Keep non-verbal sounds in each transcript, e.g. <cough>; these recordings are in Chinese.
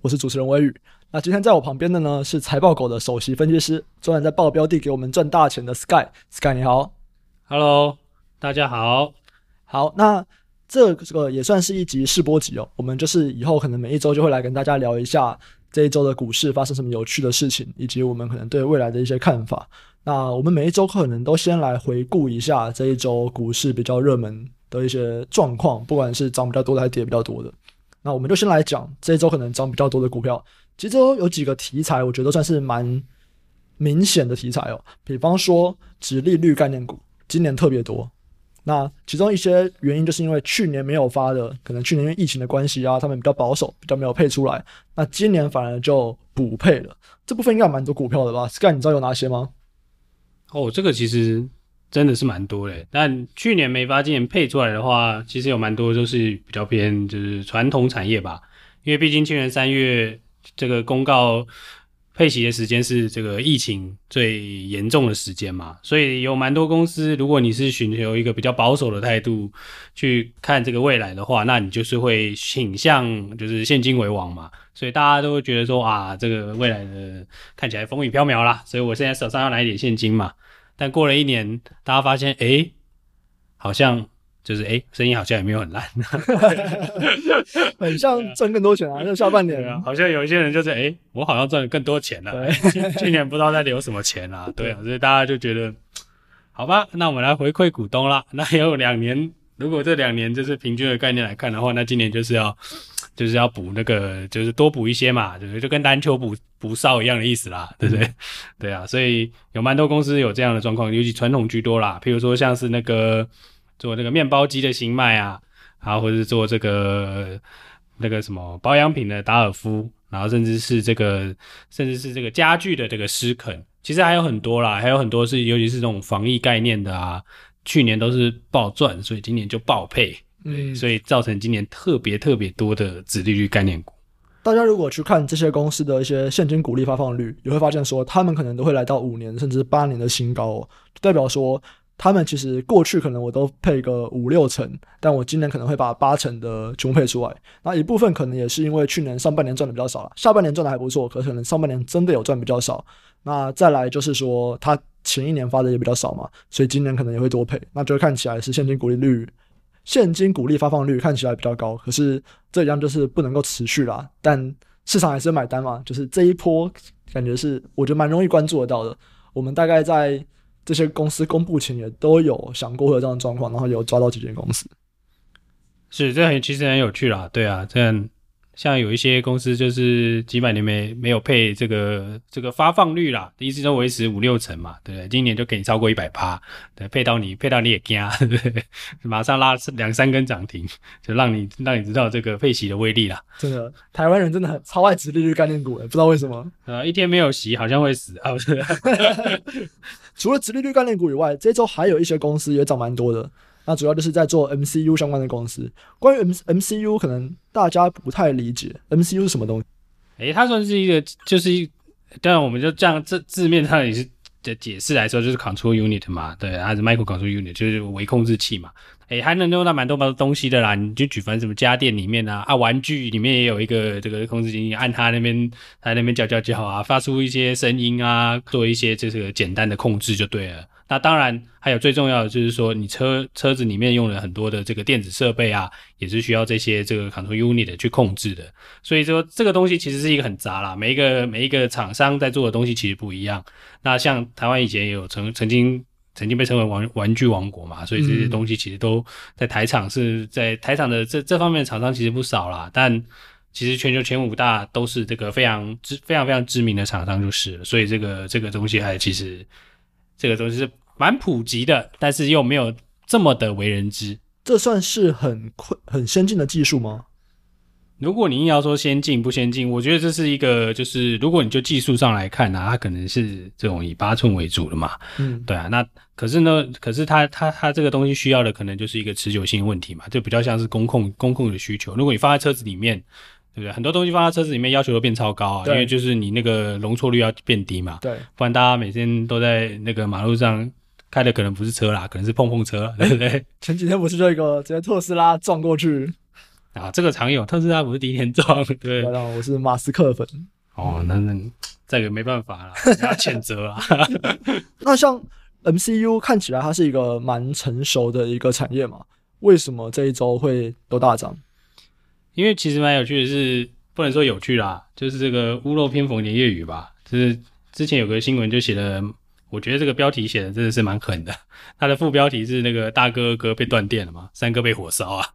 我是主持人威宇。那今天在我旁边的呢是财报狗的首席分析师，专门在报标的给我们赚大钱的 Sky。Sky 你好，Hello，大家好。好，那这个也算是一集试播集哦。我们就是以后可能每一周就会来跟大家聊一下这一周的股市发生什么有趣的事情，以及我们可能对未来的一些看法。那我们每一周可能都先来回顾一下这一周股市比较热门的一些状况，不管是涨比较多的还是跌比较多的。那我们就先来讲这一周可能涨比较多的股票。其实有几个题材，我觉得算是蛮明显的题材哦。比方说，殖利率概念股今年特别多。那其中一些原因就是因为去年没有发的，可能去年因为疫情的关系啊，他们比较保守，比较没有配出来。那今年反而就补配了。这部分应该蛮多股票的吧？Sky，你知道有哪些吗？哦，这个其实。真的是蛮多的，但去年没发，今年配出来的话，其实有蛮多都是比较偏就是传统产业吧，因为毕竟去年三月这个公告配息的时间是这个疫情最严重的时间嘛，所以有蛮多公司，如果你是寻求一个比较保守的态度去看这个未来的话，那你就是会倾向就是现金为王嘛，所以大家都会觉得说啊，这个未来的看起来风雨飘渺啦，所以我现在手上要拿一点现金嘛。但过了一年，大家发现，哎、欸，好像就是哎，生意好像也没有很烂，<laughs> 很像挣更多钱啊！就下半年啊，好像有一些人就是，哎，我好像赚了更多钱了。对，去年不知道在留什么钱啊，对啊，所以大家就觉得，好吧，那我们来回馈股东啦。那也有两年，如果这两年就是平均的概念来看的话，那今年就是要。<sniffs> 就是要补那个，就是多补一些嘛，就是就跟篮球补补哨一样的意思啦，对不对？嗯、<laughs> 对啊，所以有蛮多公司有这样的状况，尤其传统居多啦。譬如说像是那个做那个面包机的新麦啊，然后或者是做这个那个什么保养品的达尔夫，然后甚至是这个甚至是这个家具的这个施肯，其实还有很多啦，还有很多是尤其是这种防疫概念的啊，去年都是爆赚，所以今年就爆配。嗯，所以造成今年特别特别多的子利率概念股。大家如果去看这些公司的一些现金股利发放率，你会发现说，他们可能都会来到五年甚至八年的新高哦，就代表说，他们其实过去可能我都配个五六成，但我今年可能会把八成的全部配出来。那一部分可能也是因为去年上半年赚的比较少了，下半年赚的还不错，可是可能上半年真的有赚比较少。那再来就是说，他前一年发的也比较少嘛，所以今年可能也会多配，那就看起来是现金股利率。现金股利发放率看起来比较高，可是这一样就是不能够持续啦。但市场还是买单嘛，就是这一波感觉是我觉得蛮容易关注得到的。我们大概在这些公司公布前也都有想过会有这样的状况，然后有抓到几间公司。是，这很其实很有趣啦。对啊，这样。像有一些公司就是几百年没没有配这个这个发放率啦，一直都维持五六成嘛，对不对？今年就给你超过一百趴，对，配到你配到你也惊，<laughs> 对不对？马上拉两三根涨停，就让你让你知道这个配息的威力啦。真的，台湾人真的很超爱殖利率概念股，不知道为什么。呃，一天没有息好像会死啊，不是？<laughs> 除了殖利率概念股以外，这周还有一些公司也涨蛮多的。那主要就是在做 MCU 相关的公司。关于 M MCU，可能大家不太理解 MCU 是什么东西。诶、它算是一个，就是一，当然我们就这样字字面上也是的解释来说，就是 Control Unit 嘛，对，还是 Micro Control Unit，就是微控制器嘛。诶、欸，还能用到蛮多蛮多东西的啦。你就举凡什么家电里面啊，啊，玩具里面也有一个这个控制器，按它那边，它那边叫叫叫啊，发出一些声音啊，做一些这个简单的控制就对了。那当然，还有最重要的就是说，你车车子里面用了很多的这个电子设备啊，也是需要这些这个 control unit 去控制的。所以说，这个东西其实是一个很杂啦，每一个每一个厂商在做的东西其实不一样。那像台湾以前也有曾曾经曾经被称为玩玩具王国嘛，所以这些东西其实都在台厂是在台厂的这这方面的厂商其实不少啦。但其实全球前五大都是这个非常知非常非常知名的厂商就是了，所以这个这个东西还其实。这个东西是蛮普及的，但是又没有这么的为人知。这算是很困很先进的技术吗？如果你硬要说先进不先进，我觉得这是一个，就是如果你就技术上来看呢、啊，它可能是这种以八寸为主的嘛。嗯，对啊。那可是呢，可是它它它这个东西需要的可能就是一个持久性问题嘛，就比较像是工控工控的需求。如果你放在车子里面。对不对？很多东西放在车子里面，要求都变超高啊，因为就是你那个容错率要变低嘛。对，不然大家每天都在那个马路上开的可能不是车啦，可能是碰碰车，对不对？<laughs> 前几天不是就一个直接特斯拉撞过去？啊，这个常有，特斯拉不是第一天撞，<laughs> 对，然后我是马斯克粉。哦，那那这个没办法了，<laughs> 要谴责啊。那像 MCU 看起来它是一个蛮成熟的一个产业嘛，为什么这一周会都大涨？因为其实蛮有趣的是，不能说有趣啦，就是这个屋漏偏逢连夜雨吧。就是之前有个新闻就写的，我觉得这个标题写的真的是蛮狠的。它的副标题是那个大哥哥被断电了嘛，三哥被火烧啊。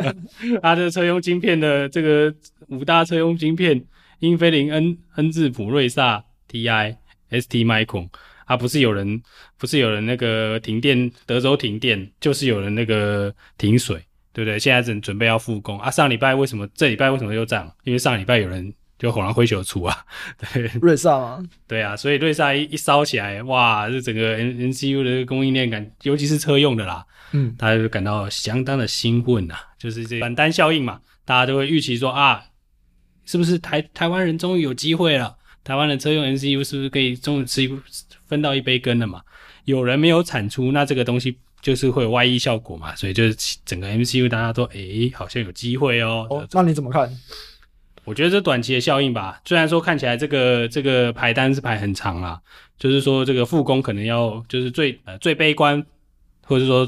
<laughs> 他的车用晶片的这个五大车用晶片。英飞凌、N、恩智浦、瑞萨、TI、ST Micro，啊，不是有人，不是有人那个停电，德州停电，就是有人那个停水，对不对？现在正准备要复工啊。上礼拜为什么这礼拜为什么又涨？因为上礼拜有人就火狼灰球出啊，对，瑞萨吗？对啊，所以瑞萨一一烧起来，哇，这整个 N N C U 的供应链感，尤其是车用的啦，嗯，大家就感到相当的兴奋啊，就是这反单效应嘛，大家都会预期说啊。是不是台台湾人终于有机会了？台湾的车用 N C U 是不是可以终于吃一分到一杯羹了嘛？有人没有产出，那这个东西就是会有外溢效果嘛？所以就是整个 MCU 大家都诶、欸、好像有机会哦。哦，那你怎么看？我觉得这短期的效应吧。虽然说看起来这个这个排单是排很长啦，就是说这个复工可能要就是最呃最悲观，或者说。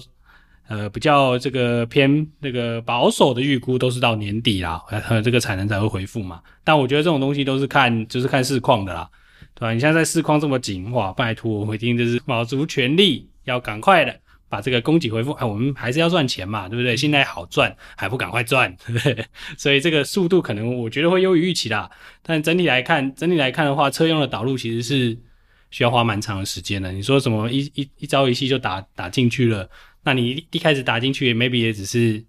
呃，比较这个偏那个保守的预估都是到年底啦，呃，这个产能才会恢复嘛。但我觉得这种东西都是看，就是看市况的啦，对吧？你现在在市况这么紧，哇，拜托，我一定就是卯足全力要赶快的把这个供给恢复。哎，我们还是要赚钱嘛，对不对？现在好赚，还不赶快赚，对不对？<laughs> 所以这个速度可能我觉得会优于预期啦。但整体来看，整体来看的话，车用的导入其实是需要花蛮长的时间的。你说什么一一一朝一夕就打打进去了？那你一开始打进去，maybe 也只是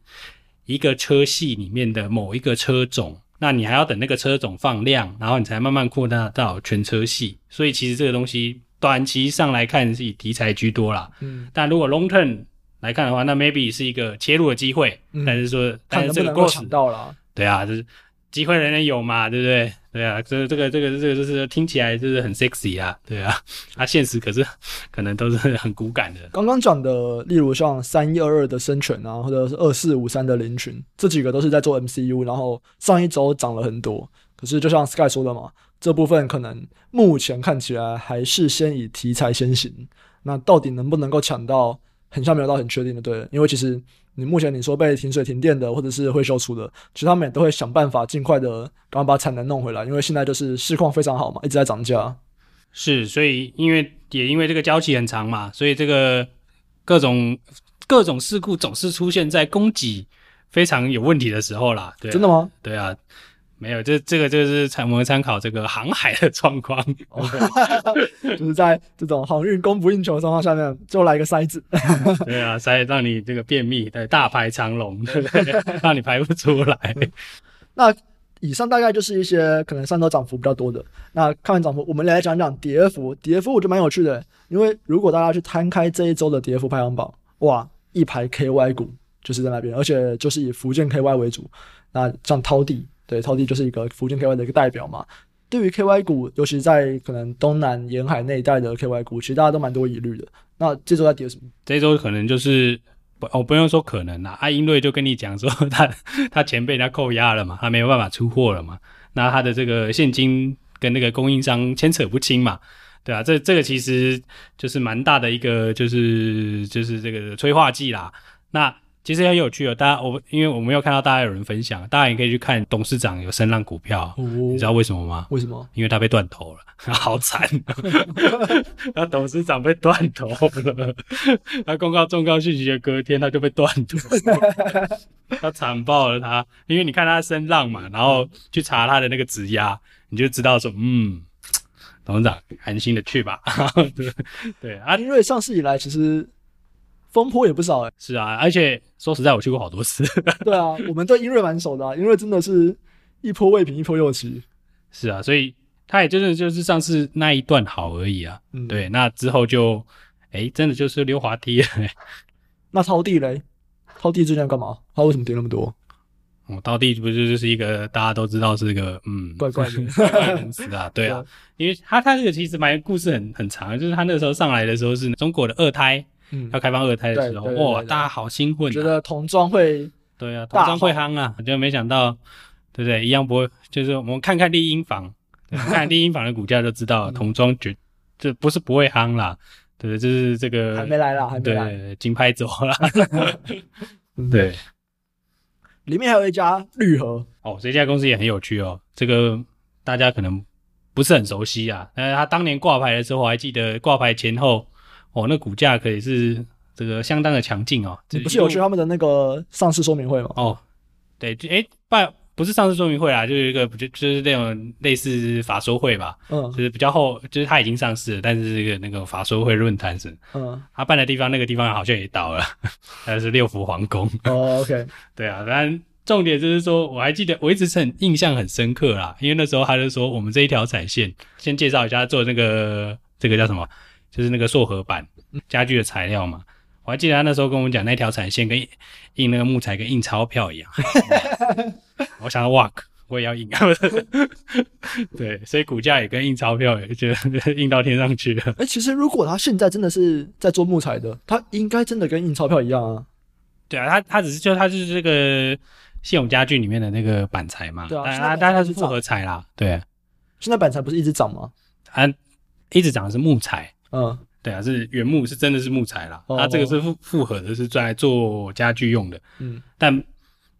一个车系里面的某一个车种，那你还要等那个车种放量，然后你才慢慢扩大到全车系。所以其实这个东西短期上来看是以题材居多啦。嗯，但如果 long term 来看的话，那 maybe 是一个切入的机会。嗯，但是说，但是这个过程到了，对啊，就是。机会人人有嘛，对不对？对啊，这这个这个这个就是听起来就是很 sexy 啊，对啊，啊，现实可是可能都是很骨感的。刚刚讲的，例如像三一二二的生全啊，或者是二四五三的凌群，这几个都是在做 MCU，然后上一周涨了很多。可是就像 Sky 说的嘛，这部分可能目前看起来还是先以题材先行。那到底能不能够抢到，很像没有到很确定的，对，因为其实。你目前你说被停水停电的，或者是会修出的，其实他们也都会想办法尽快的赶快把产能弄回来，因为现在就是市况非常好嘛，一直在涨价。是，所以因为也因为这个交期很长嘛，所以这个各种各种事故总是出现在供给非常有问题的时候啦。对啊，真的吗？对啊。没有，这这个就是参我们参考这个航海的状况，就是在这种航运供不应求的状况下面，就来个塞子。对啊，塞让你这个便秘，对，大排长龙，对不对？让你排不出来。<laughs> 那以上大概就是一些可能上周涨幅比较多的。那看完涨幅，我们来讲讲跌幅。跌幅我觉得蛮有趣的，因为如果大家去摊开这一周的跌幅排行榜，哇，一排 KY 股就是在那边，而且就是以福建 KY 为主。那像滔地。对，超低就是一个福建 KY 的一个代表嘛。对于 KY 股，尤其在可能东南沿海那一带的 KY 股，其实大家都蛮多疑虑的。那这周在跌什么？这周可能就是不，我不用说可能啦。阿英瑞就跟你讲说他，他他钱被人家扣押了嘛，他没有办法出货了嘛。那他的这个现金跟那个供应商牵扯不清嘛，对啊，这这个其实就是蛮大的一个，就是就是这个催化剂啦。那其实很有趣哦，大家我因为我没有看到大家有人分享，大家也可以去看董事长有声浪股票，哦，你知道为什么吗？为什么？因为他被断头了，<laughs> 好惨，他董事长被断头了，他公告重要讯息的隔天他就被断头了，<laughs> 他惨爆了他，因为你看他声浪嘛，然后去查他的那个质押，你就知道说，嗯，董事长安心的去吧，对 <laughs> 对，阿英瑞上市以来其实。风波也不少哎、欸，是啊，而且说实在，我去过好多次。<laughs> 对啊，我们对英瑞蛮熟的、啊，因为真的是一波未平一波又起。是啊，所以他也就是就是上次那一段好而已啊。嗯，对，那之后就哎、欸，真的就是溜滑梯。<laughs> 那滔地嘞？滔地最近干嘛？他为什么跌那么多？哦，滔地不就就是一个大家都知道是一个嗯怪怪的 <laughs> 公司啊？对啊，因为他他这个其实蛮故事很很长，就是他那个时候上来的时候是中国的二胎。嗯，要开放二胎的时候，哇，大家好兴奋、啊，觉得童装会对啊，童装会夯啊，就没想到，对不对？一样不会，就是我们看看丽婴房，看看丽婴房的股价就知道，<laughs> 童装绝这不是不会夯啦，对，就是这个还没来啦，还没来，对，金拍走了，对。里面还有一家绿河。哦，这家公司也很有趣哦，这个大家可能不是很熟悉啊，但是他当年挂牌的时候，我还记得挂牌前后哦，那股价可以是这个相当的强劲哦。你不是有去他们的那个上市说明会吗？哦，对，就诶，办，不是上市说明会啦，就是一个就就是那种类似法说会吧，嗯，就是比较后，就是他已经上市了，但是这个那个法说会论坛是，嗯，他办的地方那个地方好像也倒了，<laughs> 那是六福皇宫。哦，OK，<laughs> 对啊，反正。重点就是说，我还记得，我一直是很印象很深刻啦，因为那时候他就说，我们这一条产线，先介绍一下做那个这个叫什么，就是那个塑合板家具的材料嘛。我还记得他那时候跟我们讲，那条产线跟印那个木材跟印钞票一样。我想要哇，我也要印。<laughs> 对，所以股价也跟印钞票也就 <laughs> 印到天上去了。哎、欸，其实如果他现在真的是在做木材的，他应该真的跟印钞票一样啊。对啊，他他只是就他就是这个。信永家具里面的那个板材嘛，对啊，但它它是复合材啦，对啊。现在板材不是一直涨吗？它一直涨的是木材，嗯，对啊，是原木，是真的是木材啦。它这个是复复合的，是专来做家具用的，嗯。但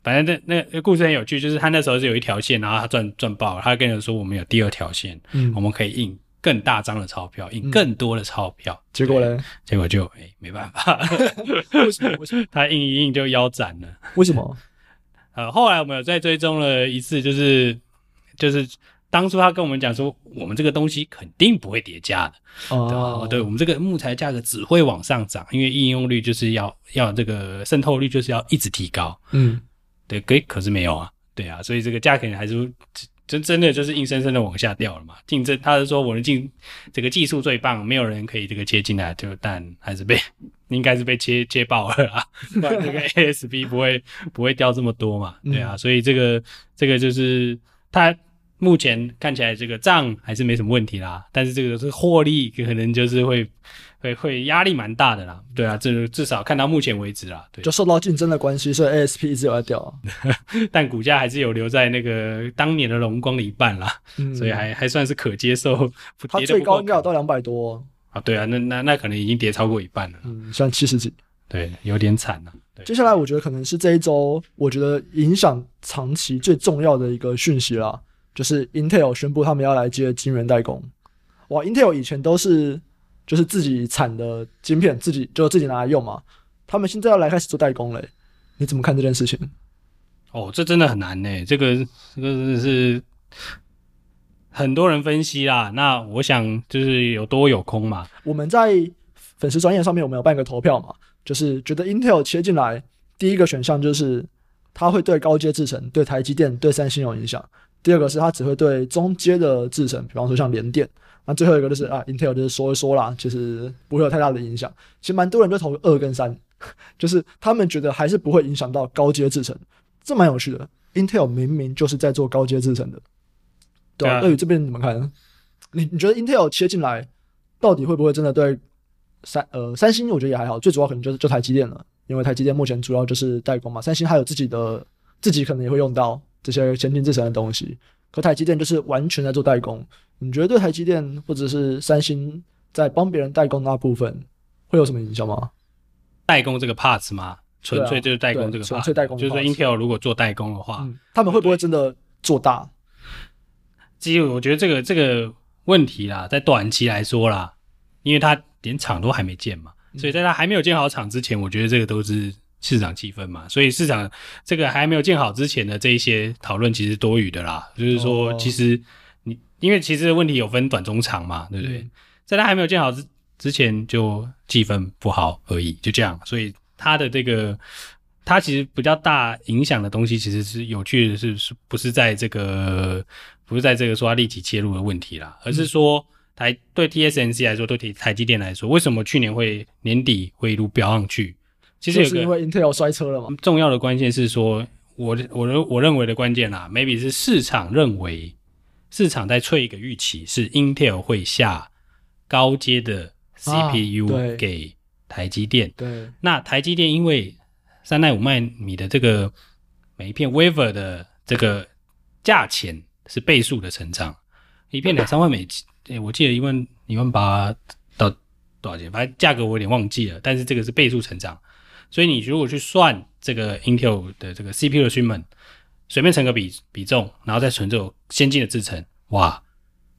反正那那故事很有趣，就是他那时候是有一条线，然后他赚赚爆了，他跟人说我们有第二条线，嗯，我们可以印更大张的钞票，印更多的钞票。结果呢？结果就哎没办法，<laughs> 为什么？为什么？<laughs> 他印一印就腰斩了？为什么？呃，后来我们有再追踪了一次，就是就是当初他跟我们讲说，我们这个东西肯定不会跌价的。哦，对，我们这个木材价格只会往上涨，因为应用率就是要要这个渗透率就是要一直提高，嗯，对，可可是没有啊，对啊，所以这个价格还是真真的就是硬生生的往下掉了嘛，竞争他是说我的竞这个技术最棒，没有人可以这个切进来，就但还是被。<laughs> 应该是被切切爆了啊，不然这个 ASP 不会不会掉这么多嘛？对啊，所以这个这个就是它目前看起来这个账还是没什么问题啦，但是这个是获利可能就是会会会压力蛮大的啦。对啊，这至少看到目前为止啦，对，就受到竞争的关系，所以 ASP 一直有在掉，<laughs> 但股价还是有留在那个当年的荣光的一半啦，所以还还算是可接受。它最高应该有到两百多。啊，对啊，那那那可能已经跌超过一半了，嗯，像七十几，对，有点惨了。接下来我觉得可能是这一周，我觉得影响长期最重要的一个讯息啦，就是 Intel 宣布他们要来接晶圆代工。哇，Intel 以前都是就是自己产的晶片，自己就自己拿来用嘛，他们现在要来开始做代工嘞，你怎么看这件事情？哦，这真的很难呢，这个这个真的是。很多人分析啦，那我想就是有多有空嘛。我们在粉丝专业上面，我们有办一个投票嘛，就是觉得 Intel 切进来，第一个选项就是它会对高阶制程、对台积电、对三星有影响；第二个是它只会对中阶的制程，比方说像联电；那最后一个就是啊，Intel 就是说一说啦，其实不会有太大的影响。其实蛮多人就投二跟三，<laughs> 就是他们觉得还是不会影响到高阶制程，这蛮有趣的。Intel 明明就是在做高阶制程的。对啊，对于这边怎么看？你你觉得 Intel 切进来，到底会不会真的对三呃三星？我觉得也还好，最主要可能就是就台积电了，因为台积电目前主要就是代工嘛。三星还有自己的自己可能也会用到这些先进制程的东西，可台积电就是完全在做代工。你觉得对台积电或者是三星在帮别人代工那部分会有什么影响吗？代工这个 parts 吗？纯粹就是代工这个 parts，纯粹代工，就是说 Intel 如果做代工的话，嗯，他们会不会真的做大？其实我觉得这个这个问题啦，在短期来说啦，因为他连厂都还没建嘛，所以在他还没有建好厂之前，我觉得这个都是市场气氛嘛。所以市场这个还没有建好之前的这一些讨论，其实多余的啦。就是说，其实你因为其实问题有分短中长嘛，对不对？在他还没有建好之之前，就气氛不好而已，就这样。所以他的这个。它其实比较大影响的东西，其实是有趣的是，是不是在这个，不是在这个说它立即切入的问题啦，而是说台对 TSMC 来说，对台积电来说，为什么去年会年底会一路飙上去？其实也是因为 Intel 摔车了嘛。重要的关键是说，我我我认为的关键啦，maybe 是市场认为市场在吹一个预期，是 Intel 会下高阶的 CPU、啊、给台积电。对，那台积电因为三奈五奈米的这个每一片 wafer 的这个价钱是倍数的成长，一片两三万美金，诶，我记得一万一万八到多少钱？反正价格我有点忘记了，但是这个是倍数成长。所以你如果去算这个 Intel 的这个 CPU 的 shipment，随便乘个比比重，然后再存这种先进的制程，哇，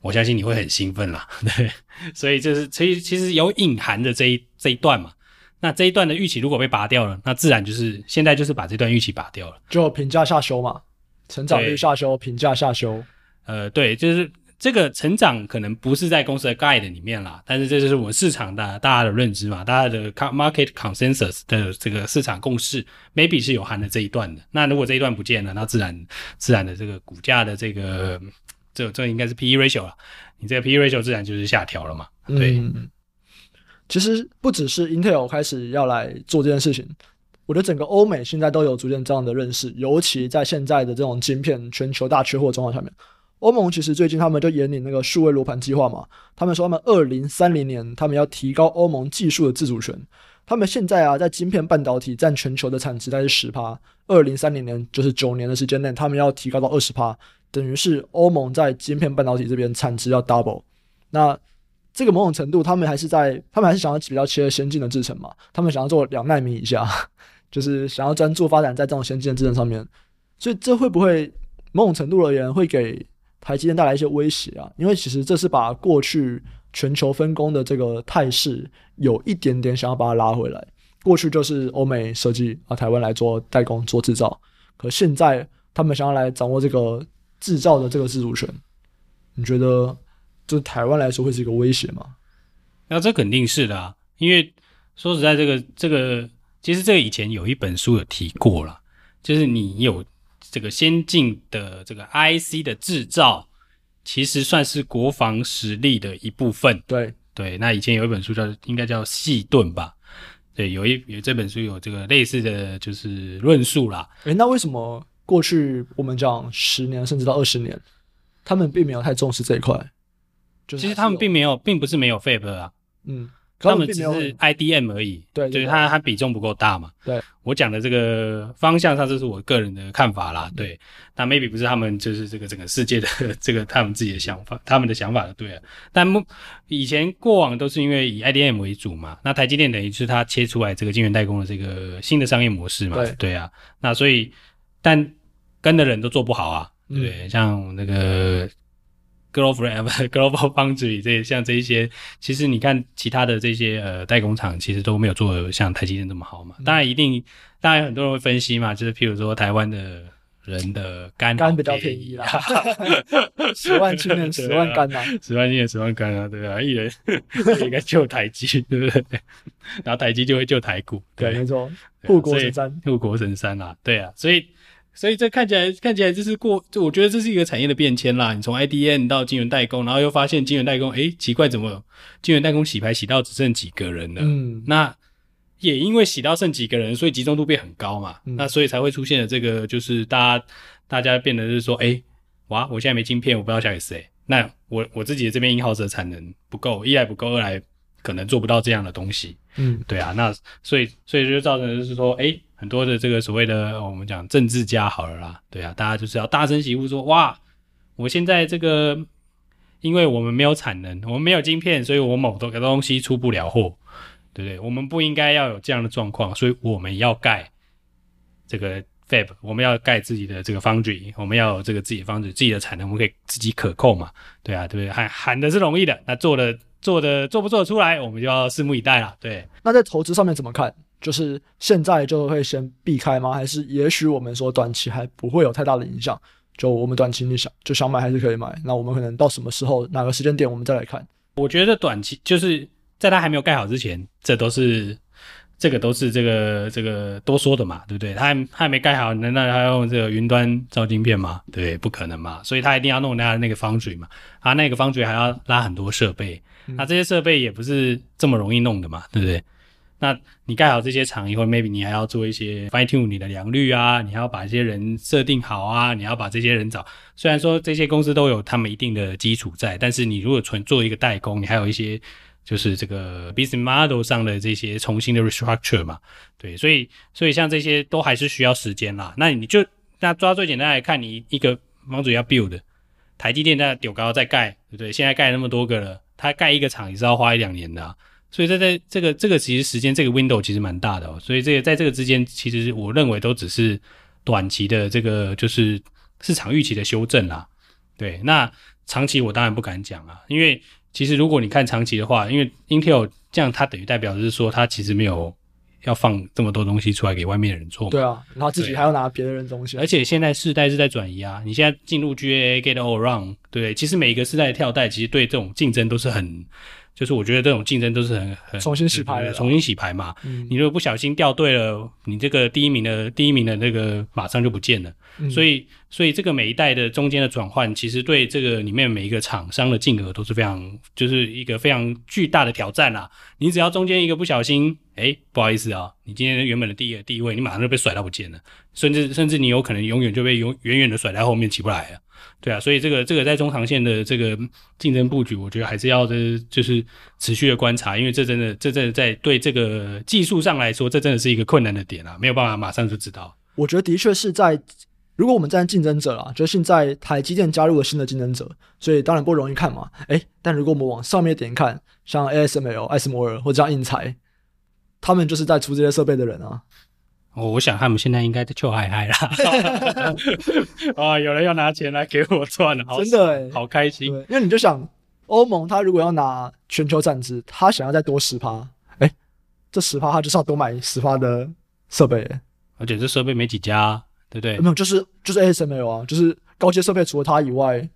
我相信你会很兴奋啦。<laughs> 对，所以就是其实其实有隐含的这一这一段嘛。那这一段的预期如果被拔掉了，那自然就是现在就是把这段预期拔掉了，就评价下修嘛，成长率下修，评价下修。呃，对，就是。这个成长可能不是在公司的 guide 里面啦，但是这就是我们市场的大家的认知嘛，大家的 market consensus 的这个市场共识，maybe 是有含的这一段的。那如果这一段不见了，那自然自然的这个股价的这个这这应该是 PE ratio 了，你这个 PE ratio 自然就是下调了嘛。对，嗯，其实不只是 Intel 开始要来做这件事情，我觉得整个欧美现在都有逐渐这样的认识，尤其在现在的这种晶片全球大缺货状况下面。欧盟其实最近他们就引领那个数位罗盘计划嘛，他们说他们二零三零年他们要提高欧盟技术的自主权。他们现在啊，在晶片半导体占全球的产值大概是十趴，二零三零年就是九年的时间内，他们要提高到二十趴，等于是欧盟在晶片半导体这边产值要 double。那这个某种程度，他们还是在，他们还是想要比较切先进的制程嘛，他们想要做两纳米以下，就是想要专注发展在这种先进的制程上面。所以这会不会某种程度而言会给台积电带来一些威胁啊，因为其实这是把过去全球分工的这个态势有一点点想要把它拉回来。过去就是欧美设计啊，台湾来做代工做制造，可现在他们想要来掌握这个制造的这个自主权，你觉得对台湾来说会是一个威胁吗？那这肯定是的啊，因为说实在，这个这个其实这个以前有一本书有提过了，就是你有。这个先进的这个 IC 的制造，其实算是国防实力的一部分。对对，那以前有一本书叫，应该叫细盾吧？对，有一有这本书有这个类似的就是论述啦。诶，那为什么过去我们讲十年甚至到二十年，他们并没有太重视这一块？就是其实他们并没有，并不是没有 Fab 啊。嗯。他们只是 IDM 而已，对，就是它它比重不够大嘛。对，我讲的这个方向上，这是我个人的看法啦。对，那 maybe 不是他们就是这个整个世界的 <laughs> 这个他们自己的想法，他们的想法的对了。但以前过往都是因为以 IDM 为主嘛，那台积电等于是它切出来这个晶圆代工的这个新的商业模式嘛。对，对啊，那所以但跟的人都做不好啊，对，对，嗯，像那个。Global Global Foundry 这像这一些，其实你看其他的这些呃代工厂，其实都没有做像台积电这么好嘛。当然一定，当然很多人会分析嘛，就是譬如说台湾的人的肝肝比较便宜啦，<laughs> 十万青年十万肝啊，十万青年十万肝啊，对啊，一人 <laughs> 应该救台积，对不对？然后台积就会救台股，对，没错，护国神山，护国神山啊，对啊，所以。所以这看起来看起来就是过，就我觉得这是一个产业的变迁啦。你从 IDN 到晶圆代工，然后又发现晶圆代工，诶，奇怪，怎么晶圆代工洗牌洗到只剩几个人了？嗯，那也因为洗到剩几个人，所以集中度变很高嘛。嗯、那所以才会出现了这个，就是大家大家变得就是说，诶，哇，我现在没晶片，我不知道交给谁。那我我自己的这边 in-house 的产能不够，一来不够，二来可能做不到这样的东西。嗯，对啊，那所以所以就造成就是说，诶。很多的这个所谓的我们讲政治家好了啦，对啊，大家就是要大声疾呼说，哇，我现在这个，因为我们没有产能，我们没有晶片，所以我某个东西出不了货，对不对？我们不应该要有这样的状况，所以我们要盖这个 Fab，我们要盖自己的这个 Foundry，我们要有这个自己的 Foundry，自己的产能，我们可以自己可控嘛，对啊，对不对？喊喊的是容易的，那做的做的做不做得出来，我们就要拭目以待了。对，那在投资上面怎么看？就是现在就会先避开吗？还是也许我们说短期还不会有太大的影响？就我们短期你想就想买还是可以买？那我们可能到什么时候哪个时间点我们再来看？我觉得短期就是在它还没有盖好之前，这都是这个都是这个这个多说的嘛，对不对？它还还没盖好，难道还要用这个云端造晶片吗？对，不可能嘛。所以它一定要弄那那个 foundry 嘛，啊，那个 foundry 还要拉很多设备，那、这些设备也不是这么容易弄的嘛，对不对？那你盖好这些厂以后，maybe 你还要做一些 fine tune 你的良率啊，你还要把这些人设定好啊，你要把这些人找。虽然说这些公司都有他们一定的基础在，但是你如果纯做一个代工，你还有一些就是这个 business model 上的这些重新的 restructure 嘛，对，所以所以像这些都还是需要时间啦。那你就那抓最简单来看，你一个房主要 build，台积电在丢高在盖，对不对？现在盖那么多个了，它盖一个厂也是要花一两年的啊。所以在在这个这个其实时间这个 window 其实蛮大的哦。所以这个在这个之间，其实我认为都只是短期的这个就是市场预期的修正啦。对，那长期我当然不敢讲啊，因为。其实，如果你看长期的话，因为 Intel 这样，它等于代表是说，它其实没有要放这么多东西出来给外面的人做。对啊，然后自己还要拿别的人东西。而且现在世代是在转移啊，你现在进入 GAA Gate All Around，对，其实每一个世代的跳代，其实对这种竞争都是很。就是我觉得这种竞争都是很很重新洗牌的，重新洗牌嘛。嗯，你如果不小心掉队了，你这个第一名的第一名的那个马上就不见了。嗯，所以所以这个每一代的中间的转换，其实对这个里面每一个厂商的竞额都是非常，就是一个非常巨大的挑战啦。你只要中间一个不小心，哎，不好意思啊，你今天原本的第一第一位，你马上就被甩到不见了，甚至甚至你有可能永远就被永远远的甩在后面起不来了。对啊，所以这个这个在中长线的这个竞争布局，我觉得还是要的就是持续的观察，因为这真的这真的在对这个技术上来说，这真的是一个困难的点啊，没有办法马上就知道。我觉得的确是在，如果我们站在竞争者啊，就是现在台积电加入了新的竞争者，所以当然不容易看嘛。诶，但如果我们往上面点看，像 ASML、艾斯摩尔或者像应材，他们就是在出这些设备的人啊。哦，我想他们现在应该就嗨嗨啦！<laughs> 啊，有人要拿钱来给我赚了，真的哎，好开心。因为你就想，欧盟他如果要拿全球占资，他想要再多十趴，哎，这十趴他就是要多买十趴的设备，而且这设备没几家，对不对？没有，就是就是 ASML 啊，就是高阶设备除了他以外，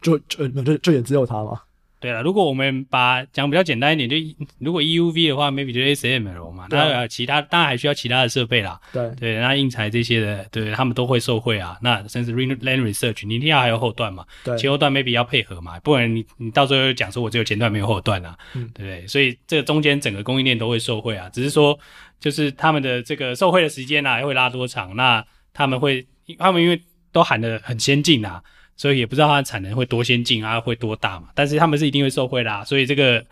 就就就就也只有他嘛。对了，如果我们把讲比较简单一点，就如果 EUV 的话，maybe 就 ASML 嘛，当然其他当然还需要其他的设备啦。对对，那硬材这些的，对他们都会受惠啊。那甚至 Land Research，你一定要还有后段嘛，对，前后段 maybe 要配合嘛，不然你你到时候讲说我只有前段没有后段啊，嗯，对不对？所以这个中间整个供应链都会受惠啊，只是说就是他们的这个受惠的时间啊会拉多长，那他们会他们因为都喊得很先进啊。所以也不知道它的产能会多先进啊，会多大嘛？但是他们是一定会受惠啦。所以这个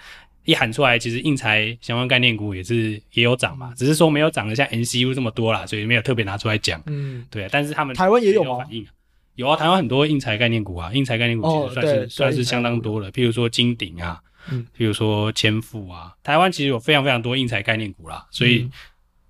一喊出来，其实硬材相关概念股也是也有涨嘛，只是说没有涨得像 NCU 这么多啦，所以没有特别拿出来讲。嗯，对。但是他们台湾也有反应、啊？有啊，台湾很多硬材概念股啊，硬材概念股其实算是、哦、算是相当多了。譬如说金鼎啊，嗯，譬如说千富啊，台湾其实有非常非常多硬材概念股啦，所以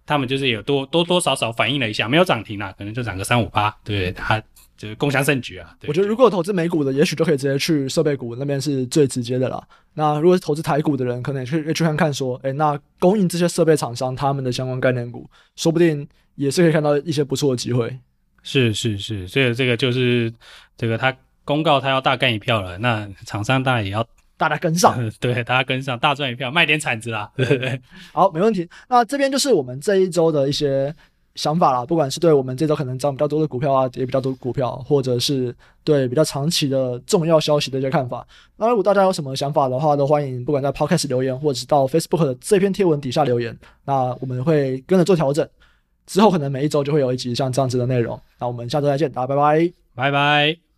他们就是有多多多少少反映了一下，没有涨停啦，可能就涨个三五八，对它。就是共享盛举啊！我觉得如果投资美股的，也许就可以直接去设备股那边是最直接的啦。那如果是投资台股的人，可能也去去看看说，诶、欸，那供应这些设备厂商他们的相关概念股，说不定也是可以看到一些不错的机会。是是是，所以这个就是这个他公告他要大干一票了，那厂商当然也要大家跟上，<laughs> 对，大家跟上，大赚一票，卖点铲子啦，对不对？好，没问题。那这边就是我们这一周的一些。想法啦，不管是对我们这周可能涨比较多的股票啊，也比较多股票，或者是对比较长期的重要消息的一些看法。那如果大家有什么想法的话，都欢迎不管在 Podcast 留言，或者是到 Facebook 的这篇贴文底下留言。那我们会跟着做调整，之后可能每一周就会有一集像这样子的内容。那我们下周再见，大家拜拜，拜拜。